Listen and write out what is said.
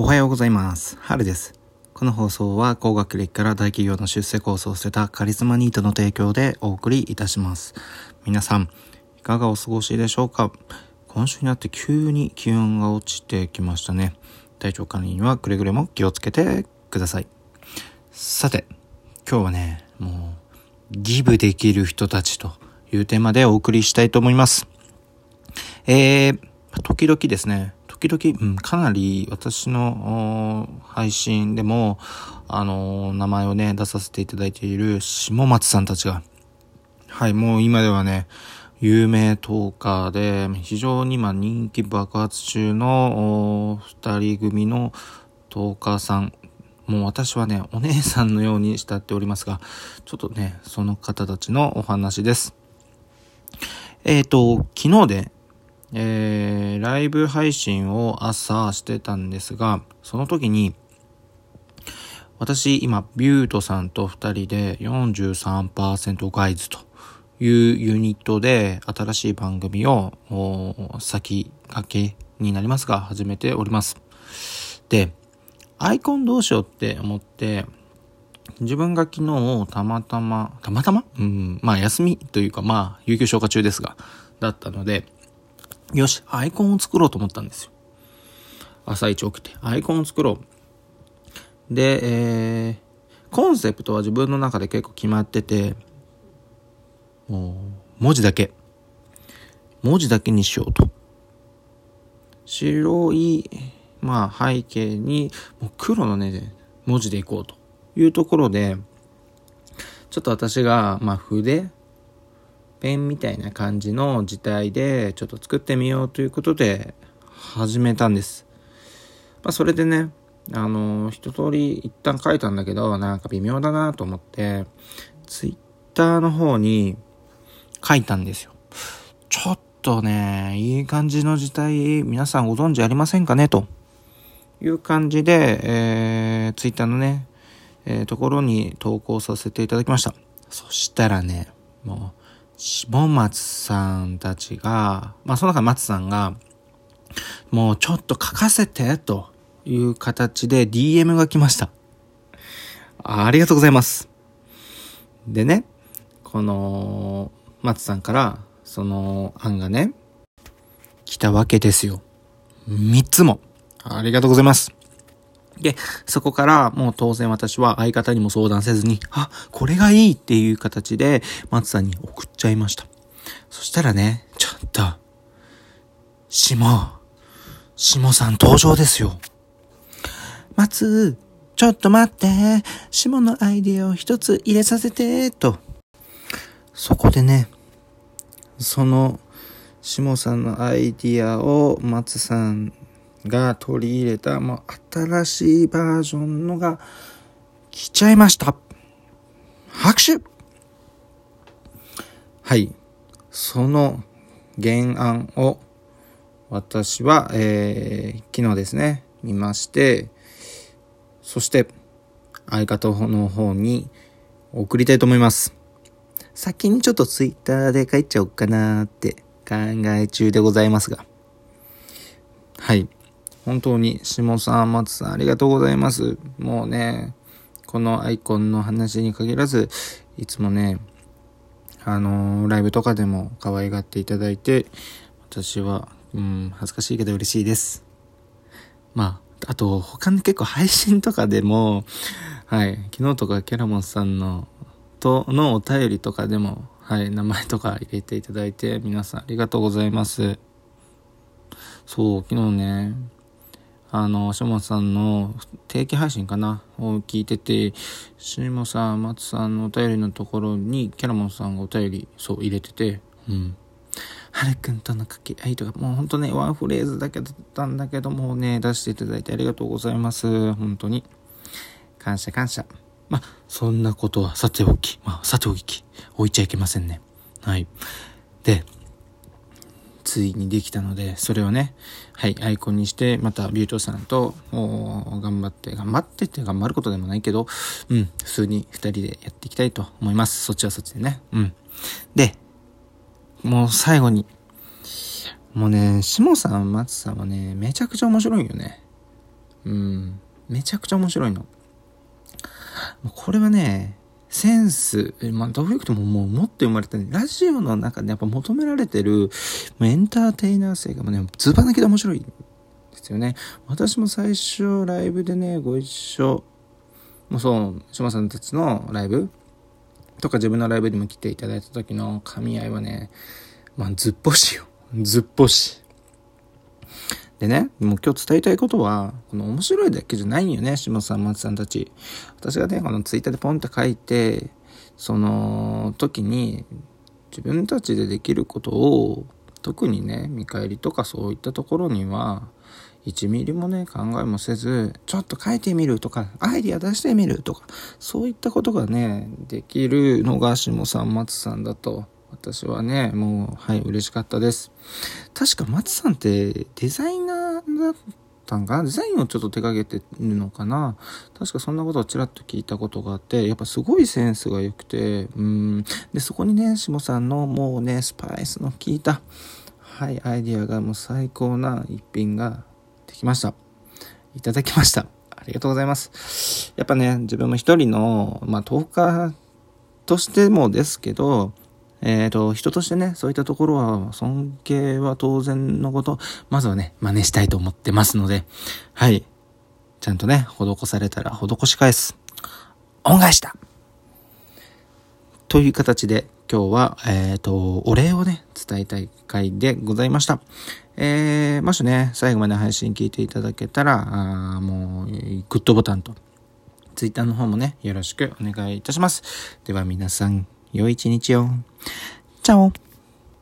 おはようございます。春です。この放送は高学歴から大企業の出世コースを捨てたカリスマニートの提供でお送りいたします。皆さん、いかがお過ごしでしょうか？今週になって急に気温が落ちてきましたね。体調管理にはくれぐれも気をつけてください。さて、今日はね、もう、ギブできる人たちというテーマでお送りしたいと思います。えー、時々ですね、時々、うん、かなり私の配信でも、あのー、名前をね、出させていただいている下松さんたちが、はい、もう今ではね、有名トーカーで、非常に今人気爆発中の二人組のトーカーさん。もう私はね、お姉さんのように慕っておりますが、ちょっとね、その方たちのお話です。えっ、ー、と、昨日で、えー、ライブ配信を朝してたんですが、その時に、私今、ビュートさんと二人で43%ガイズというユニットで新しい番組を先駆けになりますが始めております。で、アイコンどうしようって思って、自分が昨日たまたま、たまたま？うん、まあ休みというかまあ有給消化中ですが、だったので、よし、アイコンを作ろうと思ったんですよ。朝一起きて、アイコンを作ろう。で、えー、コンセプトは自分の中で結構決まってて、もう、文字だけ。文字だけにしようと。白い、まあ背景に、もう黒のね、文字でいこうというところで、ちょっと私が、まあ筆、ペンみたいな感じの字体でちょっと作ってみようということで始めたんです。まあそれでね、あの、一通り一旦書いたんだけど、なんか微妙だなと思って、ツイッターの方に書いたんですよ。ちょっとね、いい感じの字体、皆さんご存知ありませんかね？という感じで、えー、ツイッターのね、えー、ところに投稿させていただきました。そしたらね、もう、下松さんたちが、まあその中松さんが、もうちょっと書かせて、という形で DM が来ました。ありがとうございます。でね、この、松さんから、その案がね、来たわけですよ。三つも。ありがとうございます。で、そこからもう当然私は相方にも相談せずに、あ、これがいいっていう形で松さんに送っちゃいました。そしたらね、ちょっと、下、下さん登場ですよ。松、ちょっと待って、下のアイディアを一つ入れさせて、と。そこでね、その、下さんのアイディアを松さんが取り入れた、もう新しいバージョンのが来ちゃいました。拍手はい。その原案を私は、えー、昨日ですね、見まして、そして相方の方に送りたいと思います。先にちょっとツイッターで書いちゃおうかなって考え中でございますが。はい。本当に下さん、松さんありがとうございます。もうね、このアイコンの話に限らず、いつもね、あのー、ライブとかでも可愛がっていただいて、私は、うん、恥ずかしいけど嬉しいです。まあ、あと、他に結構配信とかでも、はい、昨日とかキャラモンさんの、と、のお便りとかでも、はい、名前とか入れていただいて、皆さんありがとうございます。そう、昨日ね、あの、下本さんの定期配信かなを聞いてて、下さん、松さんのお便りのところに、キャラモンさんがお便り、そう、入れてて、うん。はるくんとの掛け合いとか、もうほんとね、ワンフレーズだけだったんだけどもね、出していただいてありがとうございます。本当に。感謝感謝。まあ、そんなことはさておき、まあ、さておき、置いちゃいけませんね。はい。で、ついにできたので、それをね、はい、アイコンにして、またビュートさんと、頑張って、頑張ってって頑張ることでもないけど、うん、普通に二人でやっていきたいと思います。そっちはそっちでね。うん。で、もう最後に、もうね、下さん、松さんはね、めちゃくちゃ面白いよね。うん。めちゃくちゃ面白いの。これはね、センス、まあ、どういうことももう持って生まれた、ね、ラジオの中でやっぱ求められてる、エンターテイナー性がもうね、ずば抜けで面白いですよね。私も最初ライブでね、ご一緒、もうそう、島さんたちのライブとか自分のライブにも来ていただいた時の噛み合いはね、まあ、ずっぽしよ。ずっぽし。でね、もう今日伝えたいことは、この面白いだけじゃないんよね、下さん、松さんたち。私がね、このツイッターでポンって書いて、その時に自分たちでできることを、特にね、見返りとかそういったところには、1ミリもね、考えもせず、ちょっと書いてみるとか、アイディア出してみるとか、そういったことがね、できるのが下さん、松さんだと私はね、もう、はい、嬉しかったです。確か松さんってデザイナーだったんかな？デザインをちょっと手掛けてるのかな？確かそんなことをちらっと聞いたことがあって、やっぱすごいセンスが良くて、うん。で、そこにね、下さんのもうね、スパイスの効いた、はい、アイディアがもう最高な一品ができました。いただきました。ありがとうございます。やっぱね、自分も一人の、まあ、10日としてもですけど、えっ、ー、と、人としてね、そういったところは、尊敬は当然のこと、まずはね、真似したいと思ってますので、はい。ちゃんとね、施されたら施し返す。恩返しだという形で、今日は、えっ、ー、と、お礼をね、伝えたい回でございました。えー、もしね、最後まで配信聞いていただけたら、あもう、グッドボタンと、ツイッターの方もね、よろしくお願いいたします。では皆さん、良い一日を。チャオ